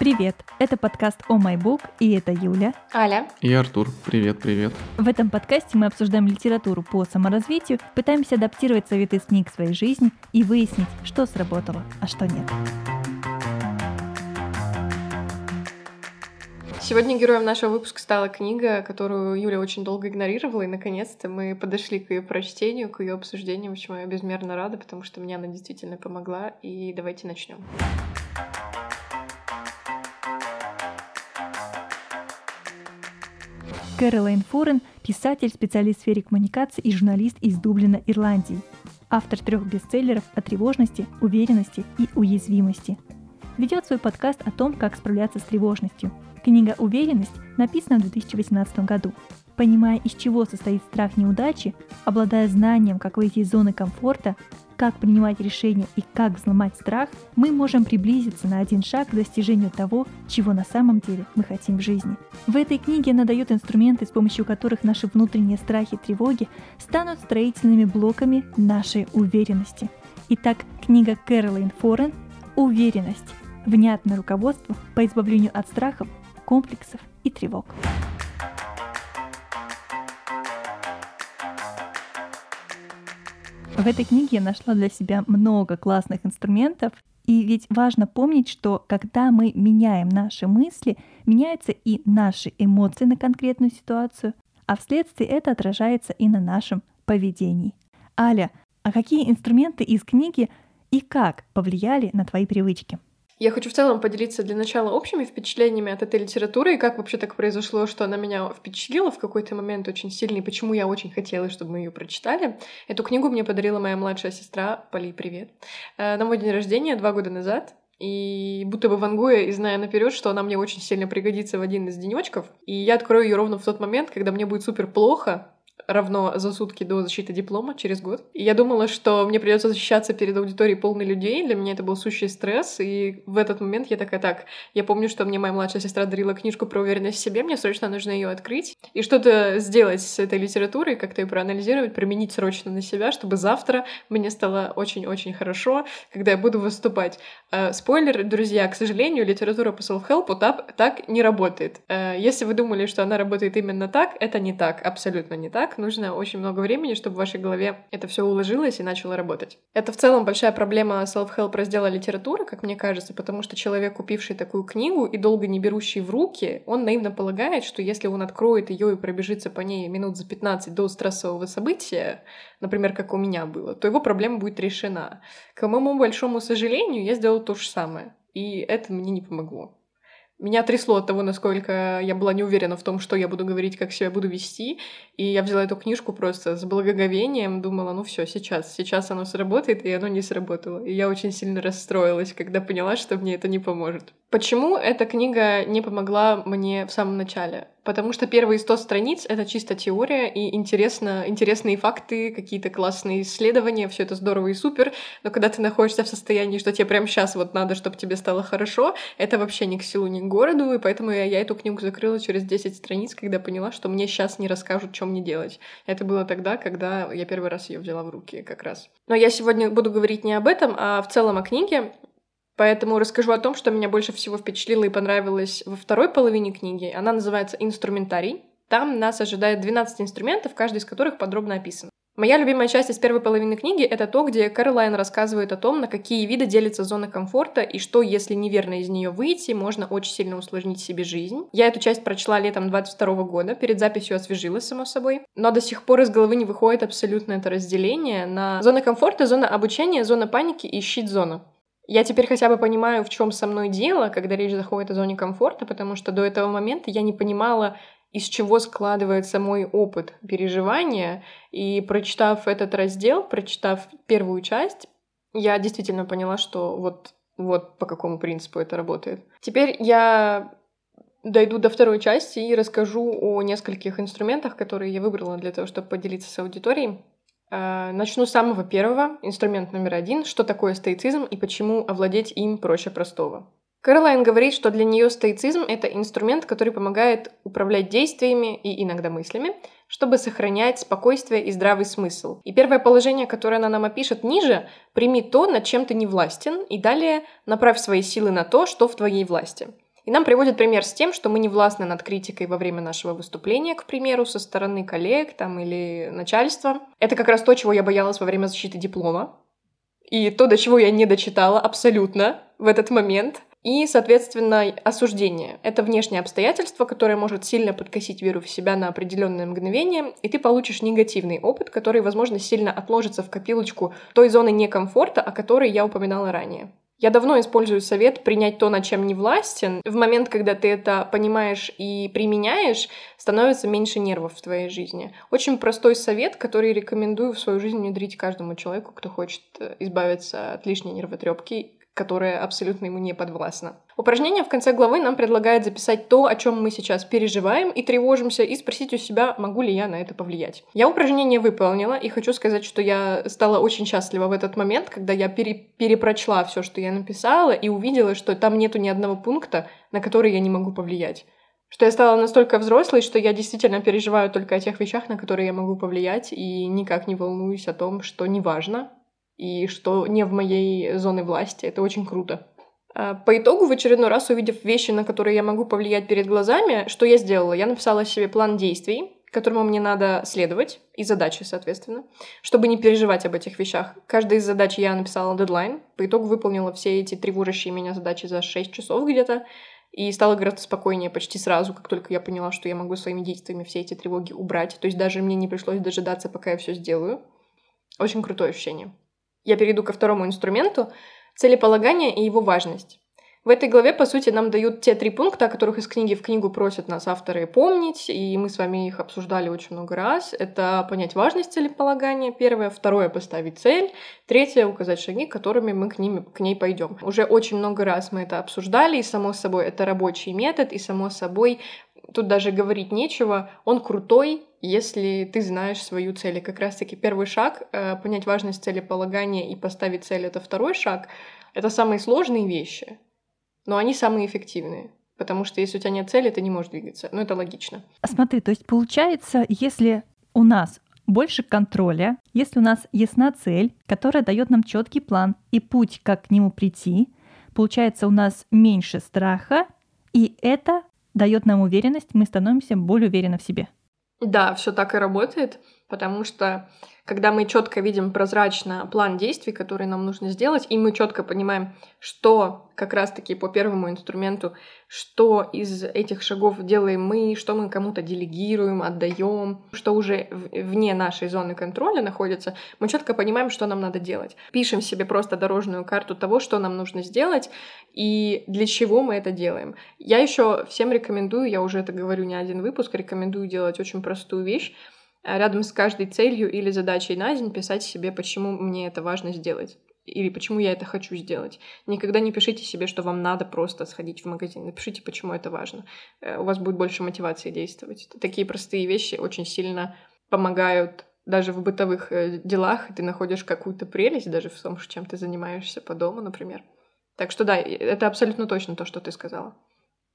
Привет! Это подкаст «О бук» и это Юля. Аля. И Артур. Привет, привет. В этом подкасте мы обсуждаем литературу по саморазвитию, пытаемся адаптировать советы из книг в своей жизни и выяснить, что сработало, а что нет. Сегодня героем нашего выпуска стала книга, которую Юля очень долго игнорировала, и наконец-то мы подошли к ее прочтению, к ее обсуждению, в чем я безмерно рада, потому что мне она действительно помогла. И давайте начнем. Кэролайн Форен – писатель, специалист в сфере коммуникации и журналист из Дублина, Ирландии. Автор трех бестселлеров о тревожности, уверенности и уязвимости. Ведет свой подкаст о том, как справляться с тревожностью. Книга «Уверенность» написана в 2018 году. Понимая, из чего состоит страх неудачи, обладая знанием, как выйти из зоны комфорта, как принимать решения и как взломать страх, мы можем приблизиться на один шаг к достижению того, чего на самом деле мы хотим в жизни. В этой книге она дает инструменты, с помощью которых наши внутренние страхи и тревоги станут строительными блоками нашей уверенности. Итак, книга Кэролайн Форен «Уверенность. Внятное руководство по избавлению от страхов, комплексов и тревог». В этой книге я нашла для себя много классных инструментов, и ведь важно помнить, что когда мы меняем наши мысли, меняются и наши эмоции на конкретную ситуацию, а вследствие это отражается и на нашем поведении. Аля, а какие инструменты из книги и как повлияли на твои привычки? Я хочу в целом поделиться для начала общими впечатлениями от этой литературы и как вообще так произошло, что она меня впечатлила в какой-то момент очень сильно, и почему я очень хотела, чтобы мы ее прочитали. Эту книгу мне подарила моя младшая сестра, Поли, привет, э, на мой день рождения два года назад. И будто бы вангуя и зная наперед, что она мне очень сильно пригодится в один из денечков. И я открою ее ровно в тот момент, когда мне будет супер плохо, равно за сутки до защиты диплома через год. И я думала, что мне придется защищаться перед аудиторией полной людей. Для меня это был сущий стресс. И в этот момент я такая, так, я помню, что мне моя младшая сестра дарила книжку про уверенность в себе, мне срочно нужно ее открыть и что-то сделать с этой литературой, как-то ее проанализировать, применить срочно на себя, чтобы завтра мне стало очень-очень хорошо, когда я буду выступать. Э, спойлер, друзья, к сожалению, литература по self-help так, так не работает. Э, если вы думали, что она работает именно так, это не так, абсолютно не так нужно очень много времени, чтобы в вашей голове это все уложилось и начало работать. Это в целом большая проблема self-help раздела литературы, как мне кажется, потому что человек, купивший такую книгу и долго не берущий в руки, он наивно полагает, что если он откроет ее и пробежится по ней минут за 15 до стрессового события, например, как у меня было, то его проблема будет решена. К моему большому сожалению, я сделала то же самое. И это мне не помогло. Меня трясло от того, насколько я была не уверена в том, что я буду говорить, как себя буду вести. И я взяла эту книжку просто с благоговением, думала, ну все, сейчас, сейчас оно сработает, и оно не сработало. И я очень сильно расстроилась, когда поняла, что мне это не поможет. Почему эта книга не помогла мне в самом начале? Потому что первые 100 страниц — это чисто теория и интересно, интересные факты, какие-то классные исследования, все это здорово и супер, но когда ты находишься в состоянии, что тебе прямо сейчас вот надо, чтобы тебе стало хорошо, это вообще ни к селу, ни к городу, и поэтому я, я эту книгу закрыла через 10 страниц, когда поняла, что мне сейчас не расскажут, что мне делать. Это было тогда, когда я первый раз ее взяла в руки как раз. Но я сегодня буду говорить не об этом, а в целом о книге, Поэтому расскажу о том, что меня больше всего впечатлило и понравилось во второй половине книги. Она называется «Инструментарий». Там нас ожидает 12 инструментов, каждый из которых подробно описан. Моя любимая часть из первой половины книги — это то, где Кэролайн рассказывает о том, на какие виды делится зона комфорта и что, если неверно из нее выйти, можно очень сильно усложнить себе жизнь. Я эту часть прочла летом 22 года, перед записью освежилась, само собой. Но до сих пор из головы не выходит абсолютно это разделение на зона комфорта, зона обучения, зона паники и щит-зона. Я теперь хотя бы понимаю, в чем со мной дело, когда речь заходит о зоне комфорта, потому что до этого момента я не понимала, из чего складывается мой опыт переживания. И прочитав этот раздел, прочитав первую часть, я действительно поняла, что вот, вот по какому принципу это работает. Теперь я дойду до второй части и расскажу о нескольких инструментах, которые я выбрала для того, чтобы поделиться с аудиторией. Э, начну с самого первого, инструмент номер один, что такое стоицизм и почему овладеть им проще простого. Кэролайн говорит, что для нее стоицизм — это инструмент, который помогает управлять действиями и иногда мыслями, чтобы сохранять спокойствие и здравый смысл. И первое положение, которое она нам опишет ниже, прими то, над чем ты не властен, и далее направь свои силы на то, что в твоей власти. И нам приводят пример с тем, что мы не властны над критикой во время нашего выступления, к примеру, со стороны коллег там, или начальства. Это как раз то, чего я боялась во время защиты диплома. И то, до чего я не дочитала абсолютно в этот момент. И, соответственно, осуждение. Это внешнее обстоятельство, которое может сильно подкосить веру в себя на определенное мгновение, и ты получишь негативный опыт, который, возможно, сильно отложится в копилочку той зоны некомфорта, о которой я упоминала ранее. Я давно использую совет принять то, над чем не властен. В момент, когда ты это понимаешь и применяешь, становится меньше нервов в твоей жизни. Очень простой совет, который рекомендую в свою жизнь внедрить каждому человеку, кто хочет э, избавиться от лишней нервотрепки которое абсолютно ему не подвластно. Упражнение в конце главы нам предлагает записать то, о чем мы сейчас переживаем и тревожимся, и спросить у себя, могу ли я на это повлиять. Я упражнение выполнила, и хочу сказать, что я стала очень счастлива в этот момент, когда я пере перепрочла все, что я написала, и увидела, что там нету ни одного пункта, на который я не могу повлиять что я стала настолько взрослой, что я действительно переживаю только о тех вещах, на которые я могу повлиять, и никак не волнуюсь о том, что неважно, и что не в моей зоне власти. Это очень круто. А, по итогу, в очередной раз увидев вещи, на которые я могу повлиять перед глазами, что я сделала? Я написала себе план действий, которому мне надо следовать, и задачи, соответственно, чтобы не переживать об этих вещах. Каждая из задач я написала дедлайн, по итогу выполнила все эти тревожащие меня задачи за 6 часов где-то, и стало гораздо спокойнее почти сразу, как только я поняла, что я могу своими действиями все эти тревоги убрать. То есть даже мне не пришлось дожидаться, пока я все сделаю. Очень крутое ощущение. Я перейду ко второму инструменту — целеполагание и его важность. В этой главе, по сути, нам дают те три пункта, о которых из книги в книгу просят нас авторы помнить, и мы с вами их обсуждали очень много раз. Это понять важность целеполагания, первое. Второе — поставить цель. Третье — указать шаги, которыми мы к, ним, к ней пойдем. Уже очень много раз мы это обсуждали, и, само собой, это рабочий метод, и, само собой, тут даже говорить нечего. Он крутой, если ты знаешь свою цель. И как раз-таки первый шаг э, — понять важность целеполагания и поставить цель — это второй шаг. Это самые сложные вещи, но они самые эффективные. Потому что если у тебя нет цели, ты не можешь двигаться. Ну, это логично. Смотри, то есть получается, если у нас больше контроля, если у нас ясна цель, которая дает нам четкий план и путь, как к нему прийти, получается у нас меньше страха, и это дает нам уверенность, мы становимся более уверены в себе. Да, все так и работает, потому что когда мы четко видим прозрачно план действий, который нам нужно сделать, и мы четко понимаем, что как раз-таки по первому инструменту, что из этих шагов делаем мы, что мы кому-то делегируем, отдаем, что уже вне нашей зоны контроля находится, мы четко понимаем, что нам надо делать. Пишем себе просто дорожную карту того, что нам нужно сделать и для чего мы это делаем. Я еще всем рекомендую, я уже это говорю не один выпуск, рекомендую делать очень простую вещь рядом с каждой целью или задачей на день писать себе, почему мне это важно сделать или почему я это хочу сделать. Никогда не пишите себе, что вам надо просто сходить в магазин. Напишите, почему это важно. Э, у вас будет больше мотивации действовать. Такие простые вещи очень сильно помогают даже в бытовых э, делах, ты находишь какую-то прелесть даже в том, чем ты занимаешься по дому, например. Так что да, это абсолютно точно то, что ты сказала.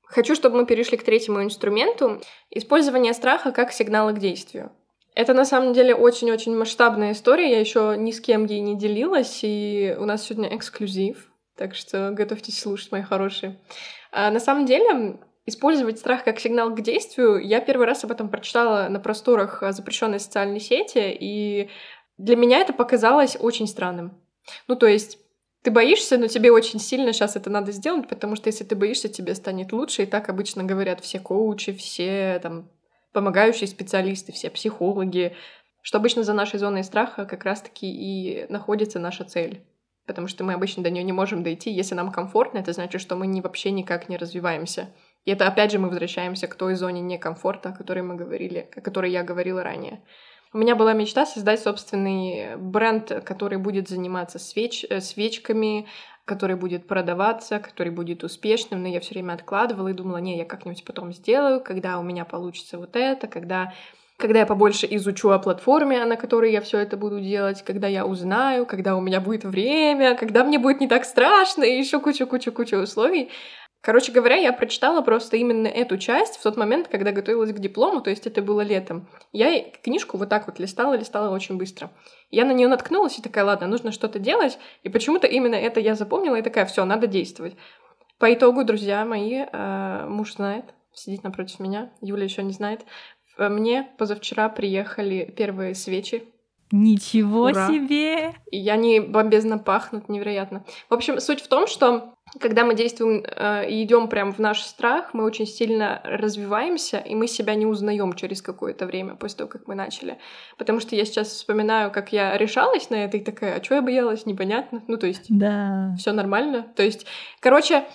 Хочу, чтобы мы перешли к третьему инструменту — использование страха как сигнала к действию. Это на самом деле очень-очень масштабная история. Я еще ни с кем ей не делилась, и у нас сегодня эксклюзив. Так что готовьтесь слушать, мои хорошие. А на самом деле, использовать страх как сигнал к действию, я первый раз об этом прочитала на просторах запрещенной социальной сети, и для меня это показалось очень странным. Ну, то есть ты боишься, но тебе очень сильно сейчас это надо сделать, потому что если ты боишься, тебе станет лучше, и так обычно говорят все коучи, все там помогающие специалисты, все психологи, что обычно за нашей зоной страха как раз-таки и находится наша цель. Потому что мы обычно до нее не можем дойти. Если нам комфортно, это значит, что мы не, вообще никак не развиваемся. И это опять же мы возвращаемся к той зоне некомфорта, о которой мы говорили, о которой я говорила ранее. У меня была мечта создать собственный бренд, который будет заниматься свеч, э, свечками, который будет продаваться, который будет успешным, но я все время откладывала и думала, не, я как-нибудь потом сделаю, когда у меня получится вот это, когда когда я побольше изучу о платформе, на которой я все это буду делать, когда я узнаю, когда у меня будет время, когда мне будет не так страшно, и еще кучу-кучу-кучу условий. Короче говоря, я прочитала просто именно эту часть в тот момент, когда готовилась к диплому, то есть это было летом. Я книжку вот так вот листала, листала очень быстро. Я на нее наткнулась и такая, ладно, нужно что-то делать, и почему-то именно это я запомнила и такая, все, надо действовать. По итогу, друзья мои, э, муж знает, сидит напротив меня, Юля еще не знает. Мне позавчера приехали первые свечи. Ничего Ура. себе! И они бомбезно пахнут, невероятно. В общем, суть в том, что когда мы действуем э, и идем прямо в наш страх, мы очень сильно развиваемся, и мы себя не узнаем через какое-то время после того, как мы начали. Потому что я сейчас вспоминаю, как я решалась на это, и такая, а что я боялась, непонятно. Ну, то есть, да. все нормально. То есть, короче,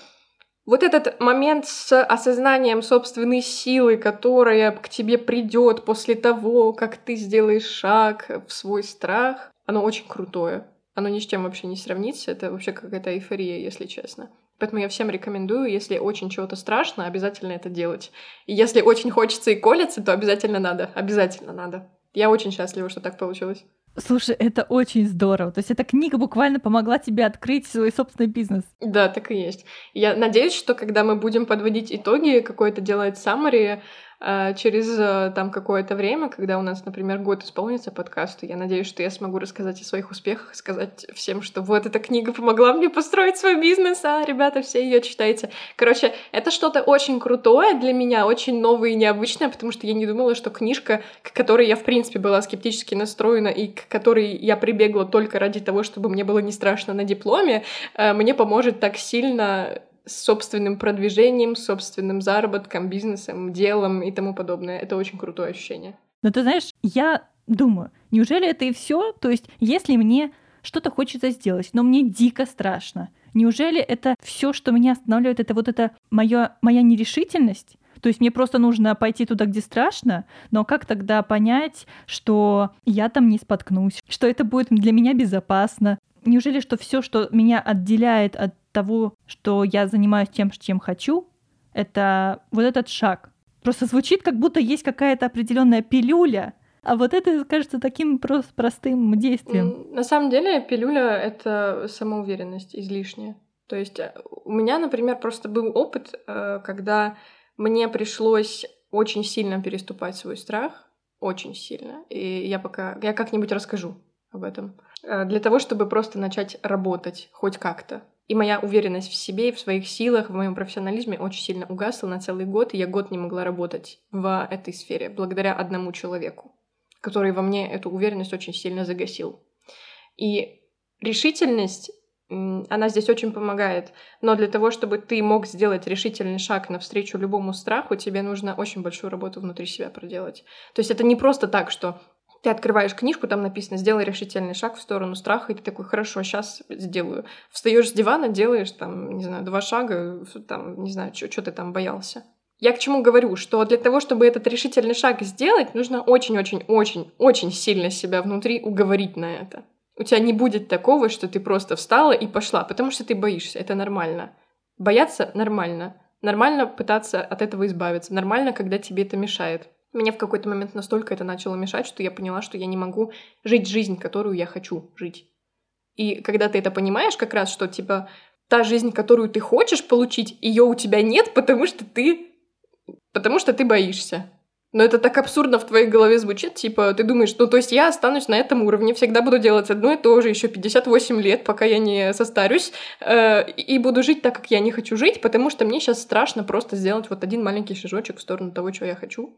вот этот момент с осознанием собственной силы, которая к тебе придет после того, как ты сделаешь шаг в свой страх, оно очень крутое. Оно ни с чем вообще не сравнится. Это вообще какая-то эйфория, если честно. Поэтому я всем рекомендую, если очень чего-то страшно, обязательно это делать. И если очень хочется и колется, то обязательно надо. Обязательно надо. Я очень счастлива, что так получилось. Слушай, это очень здорово. То есть эта книга буквально помогла тебе открыть свой собственный бизнес. Да, так и есть. Я надеюсь, что когда мы будем подводить итоги, какое-то делать а, через э, там какое-то время, когда у нас, например, год исполнится подкасту, я надеюсь, что я смогу рассказать о своих успехах, сказать всем, что вот эта книга помогла мне построить свой бизнес, а ребята все ее читайте. Короче, это что-то очень крутое для меня, очень новое и необычное, потому что я не думала, что книжка, к которой я, в принципе, была скептически настроена и к которой я прибегла только ради того, чтобы мне было не страшно на дипломе, э, мне поможет так сильно с собственным продвижением, собственным заработком, бизнесом, делом и тому подобное. Это очень крутое ощущение. Но ты знаешь, я думаю, неужели это и все? То есть, если мне что-то хочется сделать, но мне дико страшно, неужели это все, что меня останавливает, это вот это моя, моя нерешительность? То есть мне просто нужно пойти туда, где страшно, но как тогда понять, что я там не споткнусь, что это будет для меня безопасно? Неужели что все, что меня отделяет от того, что я занимаюсь тем, чем хочу, это вот этот шаг. Просто звучит, как будто есть какая-то определенная пилюля, а вот это кажется таким просто простым действием. На самом деле пилюля — это самоуверенность излишняя. То есть э, у меня, например, просто был опыт, э, когда мне пришлось очень сильно переступать свой страх, очень сильно. И я пока... Я как-нибудь расскажу об этом. Э, для того, чтобы просто начать работать хоть как-то. И моя уверенность в себе, в своих силах, в моем профессионализме очень сильно угасла на целый год, и я год не могла работать в этой сфере благодаря одному человеку, который во мне эту уверенность очень сильно загасил. И решительность, она здесь очень помогает. Но для того, чтобы ты мог сделать решительный шаг навстречу любому страху, тебе нужно очень большую работу внутри себя проделать. То есть это не просто так, что ты открываешь книжку, там написано «Сделай решительный шаг в сторону страха», и ты такой «Хорошо, сейчас сделаю». Встаешь с дивана, делаешь там, не знаю, два шага, там, не знаю, что ты там боялся. Я к чему говорю, что для того, чтобы этот решительный шаг сделать, нужно очень-очень-очень-очень сильно себя внутри уговорить на это. У тебя не будет такого, что ты просто встала и пошла, потому что ты боишься, это нормально. Бояться нормально. Нормально пытаться от этого избавиться. Нормально, когда тебе это мешает. Мне в какой-то момент настолько это начало мешать, что я поняла, что я не могу жить жизнь, которую я хочу жить. И когда ты это понимаешь, как раз, что типа та жизнь, которую ты хочешь получить, ее у тебя нет, потому что ты... потому что ты боишься. Но это так абсурдно в твоей голове звучит, типа, ты думаешь, ну, то есть я останусь на этом уровне, всегда буду делать одно и то же еще 58 лет, пока я не состарюсь, э, и буду жить так, как я не хочу жить, потому что мне сейчас страшно просто сделать вот один маленький шажочек в сторону того, чего я хочу.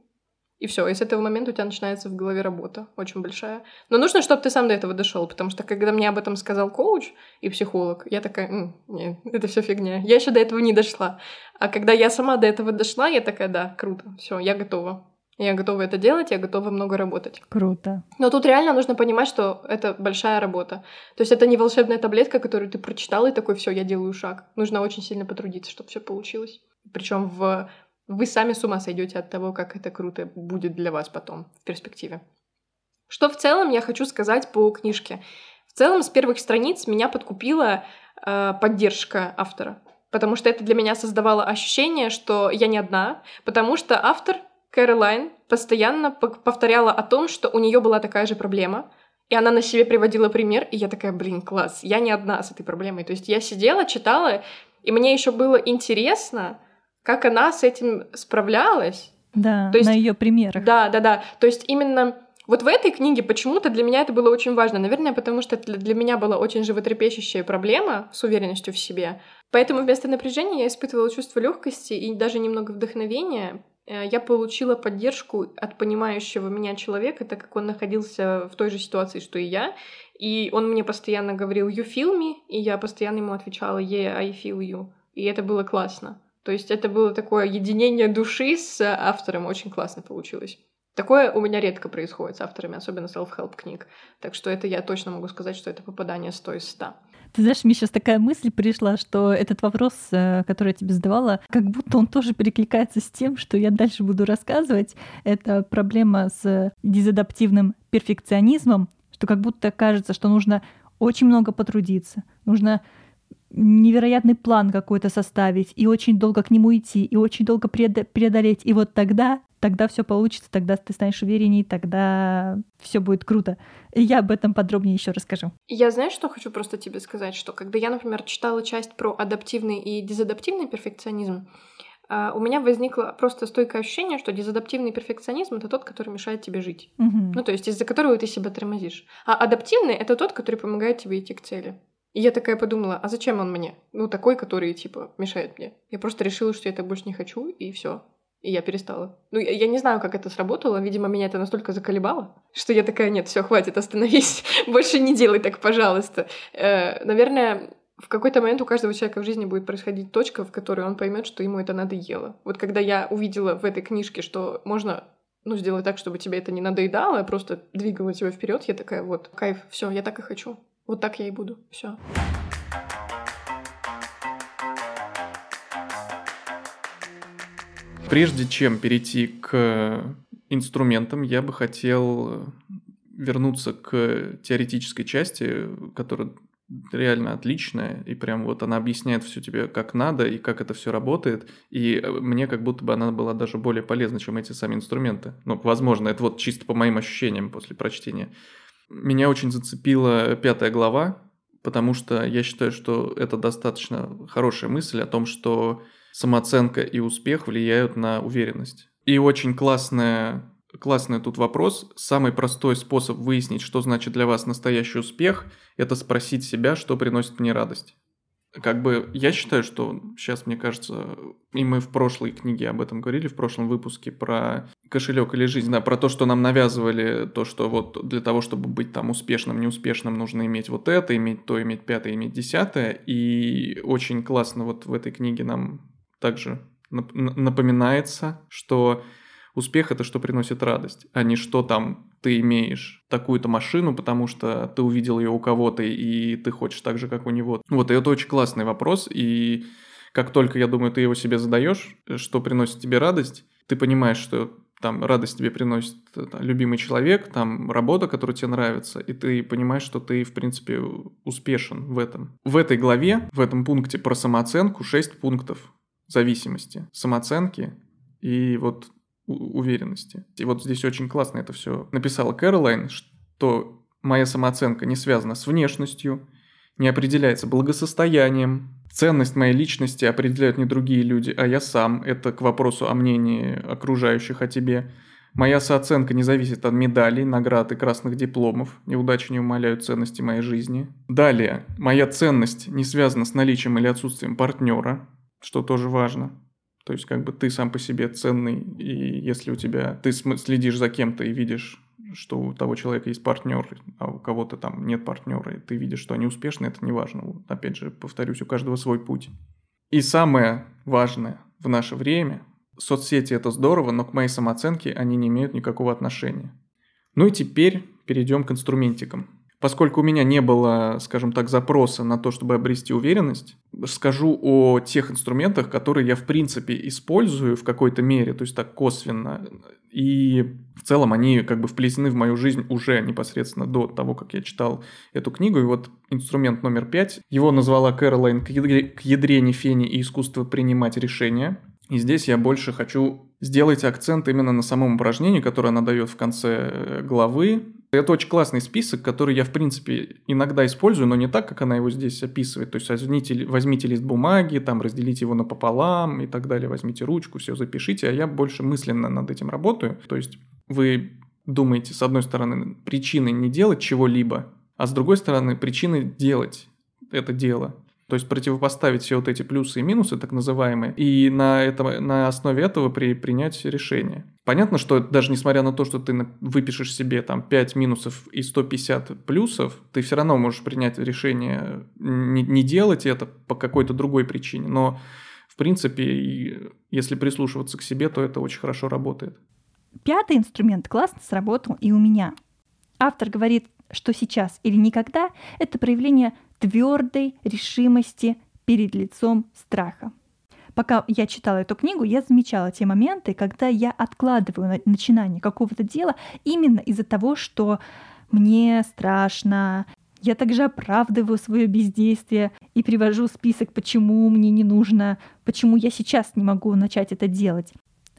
И все, и с этого момента у тебя начинается в голове работа очень большая. Но нужно, чтобы ты сам до этого дошел, потому что когда мне об этом сказал коуч и психолог, я такая, М, нет, это все фигня. Я еще до этого не дошла. А когда я сама до этого дошла, я такая, да, круто, все, я готова. Я готова это делать, я готова много работать. Круто. Но тут реально нужно понимать, что это большая работа. То есть это не волшебная таблетка, которую ты прочитал и такой, все, я делаю шаг. Нужно очень сильно потрудиться, чтобы все получилось. Причем в вы сами с ума сойдете от того, как это круто будет для вас потом, в перспективе. Что в целом я хочу сказать по книжке? В целом, с первых страниц меня подкупила э, поддержка автора, потому что это для меня создавало ощущение, что я не одна, потому что автор Кэролайн постоянно повторяла о том, что у нее была такая же проблема, и она на себе приводила пример, и я такая, блин, класс, я не одна с этой проблемой. То есть я сидела, читала, и мне еще было интересно, как она с этим справлялась. Да, То есть, на ее примерах. Да, да, да. То есть именно Вот в этой книге почему-то для меня это было очень важно. Наверное, потому что для меня была очень животрепещущая проблема с уверенностью в себе. Поэтому вместо напряжения я испытывала чувство легкости и даже немного вдохновения. Э, я получила поддержку от понимающего меня человека, так как он находился в той же ситуации, что и я. И он мне постоянно говорил «you feel me», и я постоянно ему отвечала «yeah, I feel you». И это было классно. То есть это было такое единение души с автором, очень классно получилось. Такое у меня редко происходит с авторами, особенно self-help книг. Так что это я точно могу сказать, что это попадание 100 из 100. Ты знаешь, мне сейчас такая мысль пришла, что этот вопрос, э, который я тебе задавала, как будто он тоже перекликается с тем, что я дальше буду рассказывать. Это проблема с дезадаптивным перфекционизмом, что как будто кажется, что нужно очень много потрудиться, нужно невероятный план какой-то составить, и очень долго к нему идти, и очень долго преодолеть. И вот тогда тогда все получится, тогда ты станешь уверенней, тогда все будет круто. Я об этом подробнее еще расскажу. Я знаешь, что хочу просто тебе сказать, что когда я, например, читала часть про адаптивный и дезадаптивный перфекционизм, а, у меня возникло просто стойкое ощущение, что дезадаптивный перфекционизм это тот, который мешает тебе жить. Угу. Ну, то есть из-за которого ты себя тормозишь. А адаптивный это тот, который помогает тебе идти к цели. И я такая подумала, а зачем он мне? Ну, такой, который, типа, мешает мне. Я просто решила, что я это больше не хочу, и все. И я перестала. Ну, я, я не знаю, как это сработало. Видимо, меня это настолько заколебало, что я такая, нет, все, хватит, остановись. Больше не делай так, пожалуйста. Э, наверное, в какой-то момент у каждого человека в жизни будет происходить точка, в которой он поймет, что ему это надоело. Вот когда я увидела в этой книжке, что можно ну, сделать так, чтобы тебе это не надоедало, а просто двигало тебя вперед, я такая, вот, кайф, все, я так и хочу. Вот так я и буду. Все. Прежде чем перейти к инструментам, я бы хотел вернуться к теоретической части, которая реально отличная, и прям вот она объясняет все тебе как надо, и как это все работает, и мне как будто бы она была даже более полезна, чем эти сами инструменты. Ну, возможно, это вот чисто по моим ощущениям после прочтения. Меня очень зацепила пятая глава, потому что я считаю, что это достаточно хорошая мысль о том, что самооценка и успех влияют на уверенность. И очень классная, классный тут вопрос. Самый простой способ выяснить, что значит для вас настоящий успех, это спросить себя, что приносит мне радость. Как бы я считаю, что сейчас, мне кажется, и мы в прошлой книге об этом говорили, в прошлом выпуске про кошелек или жизнь, да, про то, что нам навязывали, то, что вот для того, чтобы быть там успешным, неуспешным, нужно иметь вот это, иметь то, иметь пятое, иметь десятое. И очень классно вот в этой книге нам также напоминается, что успех это что приносит радость, а не что там ты имеешь такую-то машину, потому что ты увидел ее у кого-то и ты хочешь так же, как у него. Вот, и это очень классный вопрос, и как только, я думаю, ты его себе задаешь, что приносит тебе радость, ты понимаешь, что там радость тебе приносит там, любимый человек, там работа, которая тебе нравится, и ты понимаешь, что ты, в принципе, успешен в этом. В этой главе, в этом пункте про самооценку 6 пунктов зависимости, самооценки и вот уверенности. И вот здесь очень классно это все написала Кэролайн, что моя самооценка не связана с внешностью, не определяется благосостоянием. Ценность моей личности определяют не другие люди, а я сам. Это к вопросу о мнении окружающих о тебе. Моя сооценка не зависит от медалей, наград и красных дипломов. Неудачи не умаляют ценности моей жизни. Далее. Моя ценность не связана с наличием или отсутствием партнера что тоже важно. То есть как бы ты сам по себе ценный, и если у тебя ты следишь за кем-то и видишь, что у того человека есть партнер, а у кого-то там нет партнера, и ты видишь, что они успешны, это не важно. Вот, опять же, повторюсь, у каждого свой путь. И самое важное в наше время, соцсети это здорово, но к моей самооценке они не имеют никакого отношения. Ну и теперь перейдем к инструментикам. Поскольку у меня не было, скажем так, запроса на то, чтобы обрести уверенность, скажу о тех инструментах, которые я в принципе использую в какой-то мере, то есть так косвенно. И в целом они как бы вплетены в мою жизнь уже непосредственно до того, как я читал эту книгу. И вот инструмент номер пять, его назвала Кэролайн «К ядре Нефени и искусство принимать решения». И здесь я больше хочу сделать акцент именно на самом упражнении, которое она дает в конце главы, это очень классный список, который я, в принципе, иногда использую, но не так, как она его здесь описывает. То есть возьмите, возьмите лист бумаги, там разделите его напополам и так далее, возьмите ручку, все запишите, а я больше мысленно над этим работаю. То есть вы думаете, с одной стороны, причины не делать чего-либо, а с другой стороны, причины делать это дело. То есть противопоставить все вот эти плюсы и минусы, так называемые, и на, это, на основе этого при, принять решение. Понятно, что даже несмотря на то, что ты выпишешь себе там 5 минусов и 150 плюсов, ты все равно можешь принять решение не, не делать это по какой-то другой причине. Но, в принципе, если прислушиваться к себе, то это очень хорошо работает. Пятый инструмент классно сработал и у меня. Автор говорит, что сейчас или никогда – это проявление твердой решимости перед лицом страха. Пока я читала эту книгу, я замечала те моменты, когда я откладываю начинание какого-то дела именно из-за того, что мне страшно, я также оправдываю свое бездействие и привожу список, почему мне не нужно, почему я сейчас не могу начать это делать.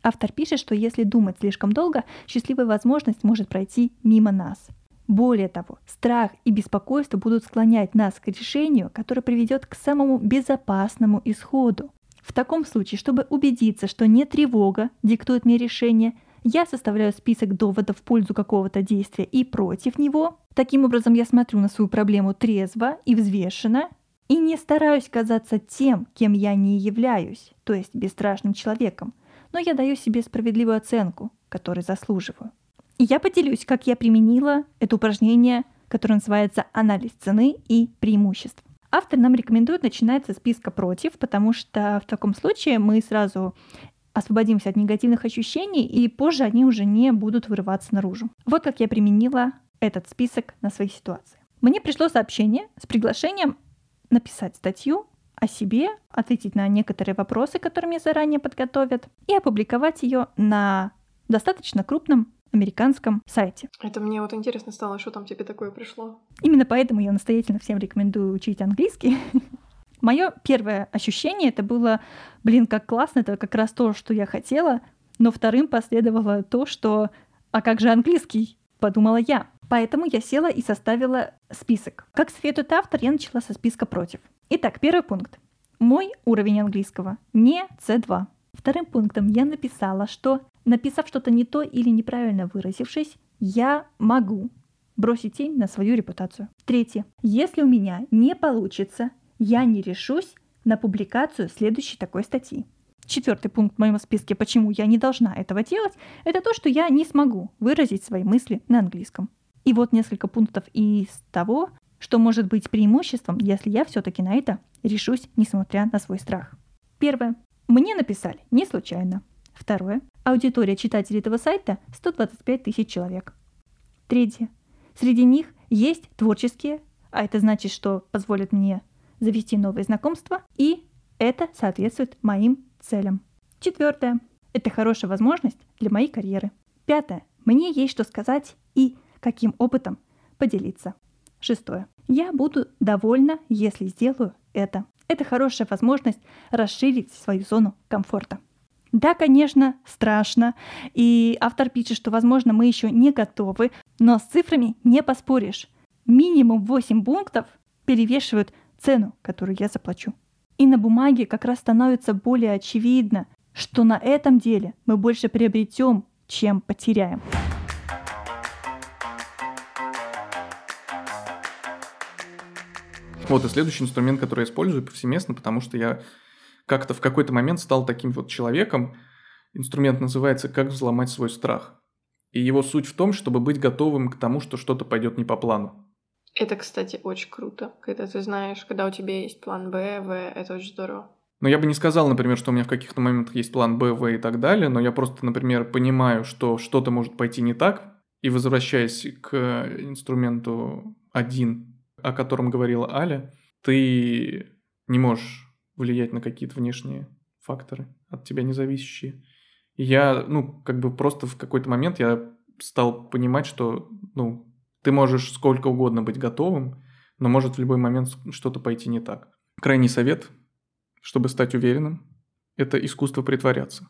Автор пишет, что если думать слишком долго, счастливая возможность может пройти мимо нас. Более того, страх и беспокойство будут склонять нас к решению, которое приведет к самому безопасному исходу. В таком случае, чтобы убедиться, что не тревога диктует мне решение, я составляю список доводов в пользу какого-то действия и против него. Таким образом, я смотрю на свою проблему трезво и взвешенно и не стараюсь казаться тем, кем я не являюсь, то есть бесстрашным человеком, но я даю себе справедливую оценку, которой заслуживаю. Я поделюсь, как я применила это упражнение, которое называется «Анализ цены и преимуществ». Автор нам рекомендует начинать со списка «против», потому что в таком случае мы сразу освободимся от негативных ощущений, и позже они уже не будут вырываться наружу. Вот как я применила этот список на своей ситуации. Мне пришло сообщение с приглашением написать статью о себе, ответить на некоторые вопросы, которые мне заранее подготовят, и опубликовать ее на достаточно крупном американском сайте. Это мне вот интересно стало, что там тебе такое пришло. Именно поэтому я настоятельно всем рекомендую учить английский. Мое первое ощущение это было, блин, как классно, это как раз то, что я хотела, но вторым последовало то, что а как же английский, подумала я. Поэтому я села и составила список. Как советует автор, я начала со списка против. Итак, первый пункт. Мой уровень английского не C2. Вторым пунктом я написала, что написав что-то не то или неправильно выразившись, я могу бросить тень на свою репутацию. Третье. Если у меня не получится, я не решусь на публикацию следующей такой статьи. Четвертый пункт в моем списке, почему я не должна этого делать, это то, что я не смогу выразить свои мысли на английском. И вот несколько пунктов из того, что может быть преимуществом, если я все-таки на это решусь, несмотря на свой страх. Первое. Мне написали не случайно. Второе. Аудитория читателей этого сайта 125 тысяч человек. Третье. Среди них есть творческие, а это значит, что позволит мне завести новые знакомства, и это соответствует моим целям. Четвертое. Это хорошая возможность для моей карьеры. Пятое. Мне есть что сказать и каким опытом поделиться. Шестое. Я буду довольна, если сделаю это. Это хорошая возможность расширить свою зону комфорта. Да, конечно, страшно. И автор пишет, что, возможно, мы еще не готовы, но с цифрами не поспоришь. Минимум 8 пунктов перевешивают цену, которую я заплачу. И на бумаге как раз становится более очевидно, что на этом деле мы больше приобретем, чем потеряем. Вот и следующий инструмент, который я использую повсеместно, потому что я как-то в какой-то момент стал таким вот человеком. Инструмент называется «Как взломать свой страх». И его суть в том, чтобы быть готовым к тому, что что-то пойдет не по плану. Это, кстати, очень круто, когда ты знаешь, когда у тебя есть план Б, В, это очень здорово. Но я бы не сказал, например, что у меня в каких-то моментах есть план Б, В и так далее, но я просто, например, понимаю, что что-то может пойти не так, и возвращаясь к инструменту 1, о котором говорила Аля, ты не можешь влиять на какие-то внешние факторы от тебя независящие. И я, ну, как бы просто в какой-то момент я стал понимать, что, ну, ты можешь сколько угодно быть готовым, но может в любой момент что-то пойти не так. Крайний совет, чтобы стать уверенным, это искусство притворяться.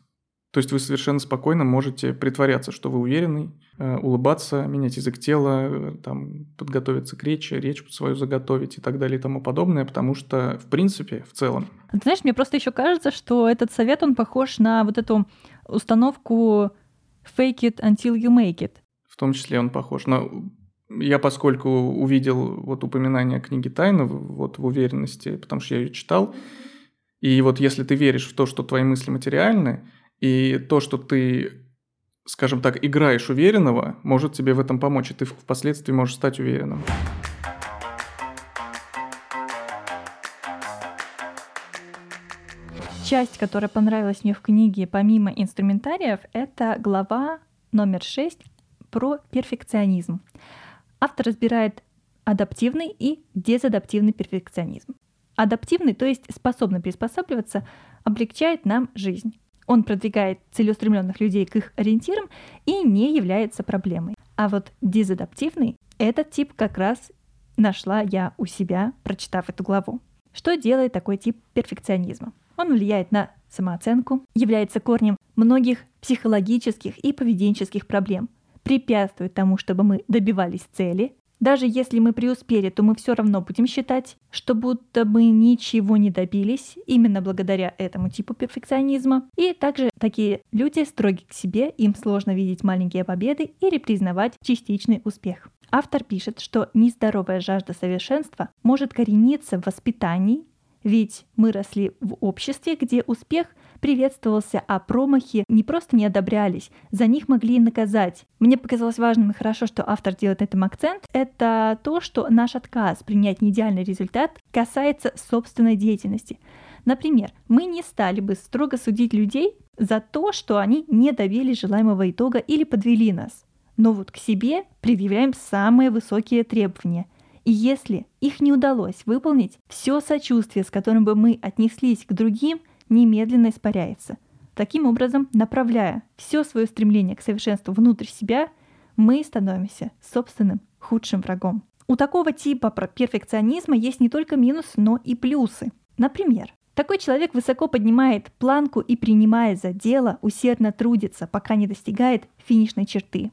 То есть вы совершенно спокойно можете притворяться, что вы уверенный, э, улыбаться, менять язык тела, э, там, подготовиться к речи, речь свою заготовить и так далее и тому подобное, потому что, в принципе, в целом... Ты знаешь, мне просто еще кажется, что этот совет, он похож на вот эту установку fake it until you make it. В том числе он похож. Но я, поскольку увидел вот упоминание книги «Тайна» вот в уверенности, потому что я ее читал, и вот если ты веришь в то, что твои мысли материальны, и то, что ты, скажем так, играешь уверенного, может тебе в этом помочь, и ты впоследствии можешь стать уверенным. Часть, которая понравилась мне в книге, помимо инструментариев, это глава номер 6 про перфекционизм. Автор разбирает адаптивный и дезадаптивный перфекционизм. Адаптивный, то есть способный приспосабливаться, облегчает нам жизнь. Он продвигает целеустремленных людей к их ориентирам и не является проблемой. А вот дезадаптивный — этот тип как раз нашла я у себя, прочитав эту главу. Что делает такой тип перфекционизма? Он влияет на самооценку, является корнем многих психологических и поведенческих проблем, препятствует тому, чтобы мы добивались цели. Даже если мы преуспели, то мы все равно будем считать, что будто мы ничего не добились именно благодаря этому типу перфекционизма. И также такие люди строги к себе, им сложно видеть маленькие победы или признавать частичный успех. Автор пишет, что нездоровая жажда совершенства может корениться в воспитании, ведь мы росли в обществе, где успех приветствовался, а промахи не просто не одобрялись, за них могли и наказать. Мне показалось важным и хорошо, что автор делает на этом акцент, это то, что наш отказ принять неидеальный результат касается собственной деятельности. Например, мы не стали бы строго судить людей за то, что они не добились желаемого итога или подвели нас. Но вот к себе предъявляем самые высокие требования – и если их не удалось выполнить, все сочувствие, с которым бы мы отнеслись к другим, немедленно испаряется. Таким образом, направляя все свое стремление к совершенству внутрь себя, мы становимся собственным худшим врагом. У такого типа перфекционизма есть не только минусы, но и плюсы. Например, такой человек высоко поднимает планку и, принимая за дело, усердно трудится, пока не достигает финишной черты.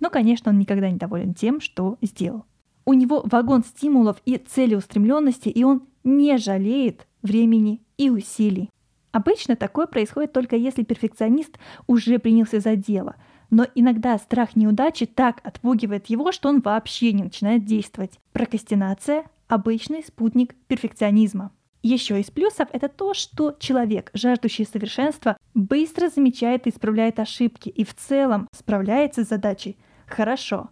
Но, конечно, он никогда не доволен тем, что сделал. У него вагон стимулов и целеустремленности, и он не жалеет времени и усилий. Обычно такое происходит только если перфекционист уже принялся за дело, но иногда страх неудачи так отпугивает его, что он вообще не начинает действовать. Прокрастинация – обычный спутник перфекционизма. Еще из плюсов это то, что человек, жаждущий совершенства, быстро замечает и исправляет ошибки и в целом справляется с задачей хорошо.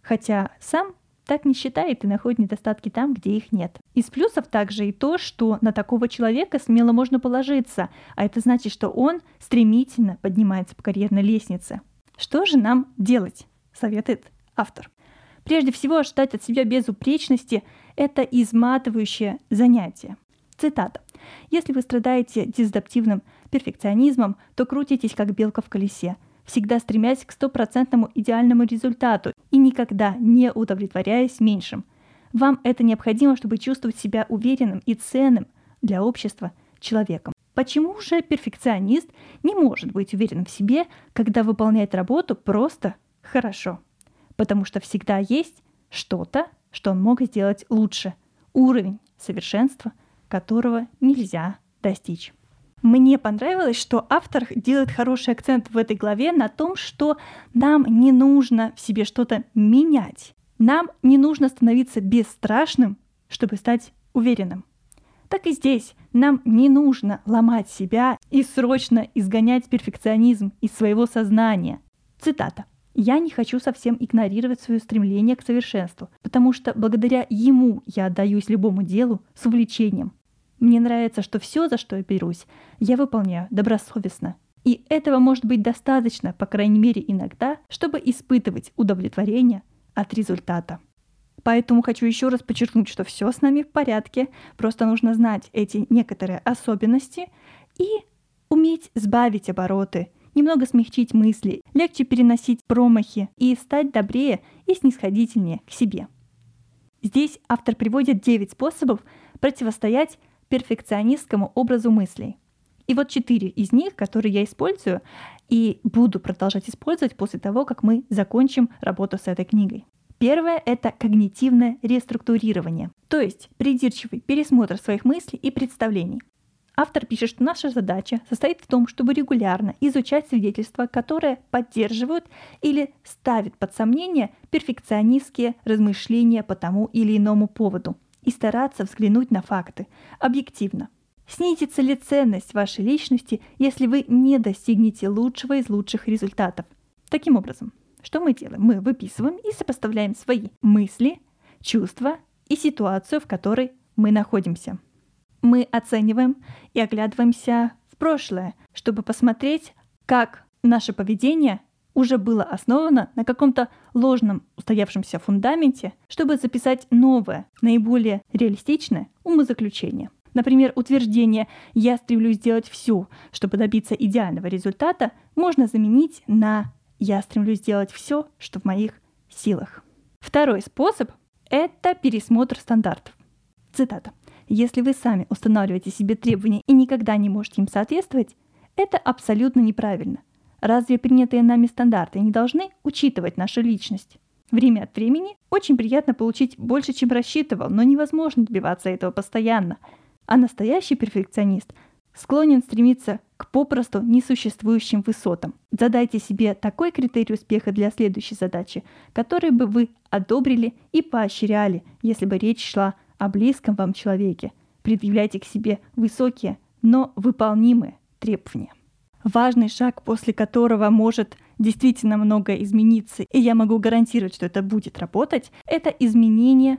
Хотя сам так не считает и находит недостатки там, где их нет. Из плюсов также и то, что на такого человека смело можно положиться, а это значит, что он стремительно поднимается по карьерной лестнице. Что же нам делать? Советует автор. Прежде всего, ожидать от себя безупречности – это изматывающее занятие. Цитата. «Если вы страдаете дезадаптивным перфекционизмом, то крутитесь как белка в колесе – всегда стремясь к стопроцентному идеальному результату и никогда не удовлетворяясь меньшим. Вам это необходимо, чтобы чувствовать себя уверенным и ценным для общества человеком. Почему же перфекционист не может быть уверенным в себе, когда выполняет работу просто хорошо? Потому что всегда есть что-то, что он мог сделать лучше. Уровень совершенства, которого нельзя достичь. Мне понравилось, что автор делает хороший акцент в этой главе на том, что нам не нужно в себе что-то менять. Нам не нужно становиться бесстрашным, чтобы стать уверенным. Так и здесь нам не нужно ломать себя и срочно изгонять перфекционизм из своего сознания. Цитата. «Я не хочу совсем игнорировать свое стремление к совершенству, потому что благодаря ему я отдаюсь любому делу с увлечением. Мне нравится, что все, за что я берусь, я выполняю добросовестно. И этого может быть достаточно, по крайней мере иногда, чтобы испытывать удовлетворение от результата. Поэтому хочу еще раз подчеркнуть, что все с нами в порядке, просто нужно знать эти некоторые особенности и уметь сбавить обороты, немного смягчить мысли, легче переносить промахи и стать добрее и снисходительнее к себе. Здесь автор приводит 9 способов противостоять перфекционистскому образу мыслей. И вот четыре из них, которые я использую и буду продолжать использовать после того, как мы закончим работу с этой книгой. Первое — это когнитивное реструктурирование, то есть придирчивый пересмотр своих мыслей и представлений. Автор пишет, что наша задача состоит в том, чтобы регулярно изучать свидетельства, которые поддерживают или ставят под сомнение перфекционистские размышления по тому или иному поводу и стараться взглянуть на факты объективно. Снизится ли ценность вашей личности, если вы не достигнете лучшего из лучших результатов? Таким образом, что мы делаем? Мы выписываем и сопоставляем свои мысли, чувства и ситуацию, в которой мы находимся. Мы оцениваем и оглядываемся в прошлое, чтобы посмотреть, как наше поведение уже было основано на каком-то ложном устоявшемся фундаменте, чтобы записать новое, наиболее реалистичное умозаключение. Например, утверждение «я стремлюсь сделать все, чтобы добиться идеального результата» можно заменить на «я стремлюсь сделать все, что в моих силах». Второй способ – это пересмотр стандартов. Цитата. Если вы сами устанавливаете себе требования и никогда не можете им соответствовать, это абсолютно неправильно. Разве принятые нами стандарты не должны учитывать нашу личность? Время от времени очень приятно получить больше, чем рассчитывал, но невозможно добиваться этого постоянно. А настоящий перфекционист склонен стремиться к попросту несуществующим высотам. Задайте себе такой критерий успеха для следующей задачи, который бы вы одобрили и поощряли, если бы речь шла о близком вам человеке. Предъявляйте к себе высокие, но выполнимые требования. Важный шаг, после которого может действительно многое измениться, и я могу гарантировать, что это будет работать, это изменение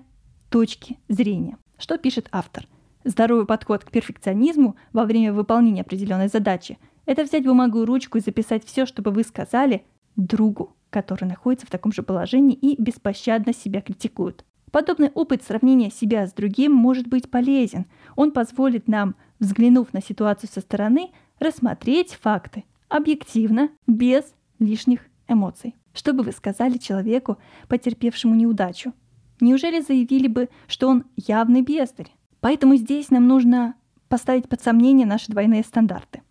точки зрения. Что пишет автор? Здоровый подход к перфекционизму во время выполнения определенной задачи – это взять бумагу и ручку и записать все, что бы вы сказали другу, который находится в таком же положении и беспощадно себя критикует. Подобный опыт сравнения себя с другим может быть полезен. Он позволит нам, взглянув на ситуацию со стороны, рассмотреть факты объективно, без лишних эмоций. Что бы вы сказали человеку, потерпевшему неудачу? Неужели заявили бы, что он явный бездарь? Поэтому здесь нам нужно поставить под сомнение наши двойные стандарты.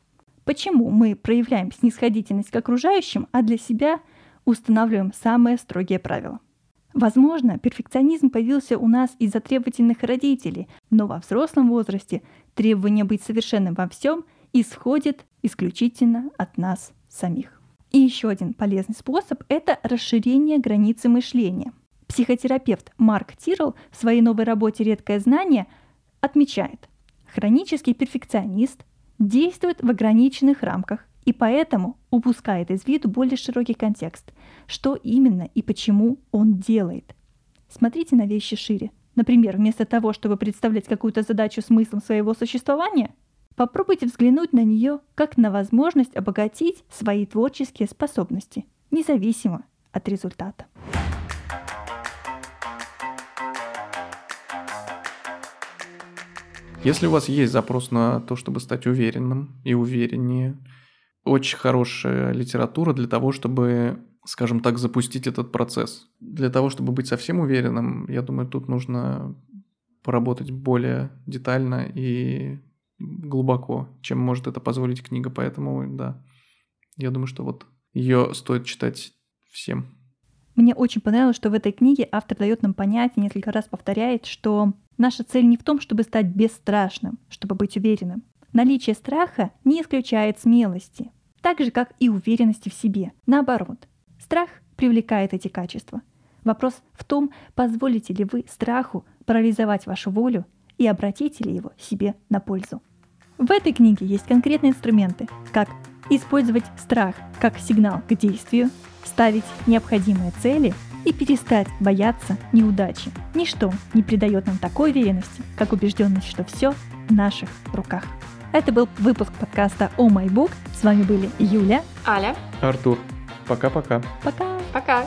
Почему мы проявляем снисходительность к окружающим, а для себя устанавливаем самые строгие правила? Возможно, перфекционизм появился у нас из-за требовательных родителей, но во взрослом возрасте требование быть совершенным во всем исходит исключительно от нас самих. И еще один полезный способ – это расширение границы мышления. Психотерапевт Марк Тирл в своей новой работе «Редкое знание» отмечает, хронический перфекционист действует в ограниченных рамках и поэтому упускает из виду более широкий контекст, что именно и почему он делает. Смотрите на вещи шире. Например, вместо того, чтобы представлять какую-то задачу смыслом своего существования, попробуйте взглянуть на нее как на возможность обогатить свои творческие способности, независимо от результата. Если у вас есть запрос на то, чтобы стать уверенным и увереннее, очень хорошая литература для того, чтобы, скажем так, запустить этот процесс. Для того, чтобы быть совсем уверенным, я думаю, тут нужно поработать более детально и глубоко, чем может это позволить книга. Поэтому, да, я думаю, что вот ее стоит читать всем. Мне очень понравилось, что в этой книге автор дает нам понять и несколько раз повторяет, что наша цель не в том, чтобы стать бесстрашным, чтобы быть уверенным. Наличие страха не исключает смелости, так же, как и уверенности в себе. Наоборот, страх привлекает эти качества. Вопрос в том, позволите ли вы страху парализовать вашу волю и обратите ли его себе на пользу. В этой книге есть конкретные инструменты, как использовать страх как сигнал к действию, ставить необходимые цели и перестать бояться неудачи. Ничто не придает нам такой уверенности, как убежденность, что все в наших руках. Это был выпуск подкаста «О май бук». С вами были Юля, Аля, Артур. Пока-пока. Пока. Пока.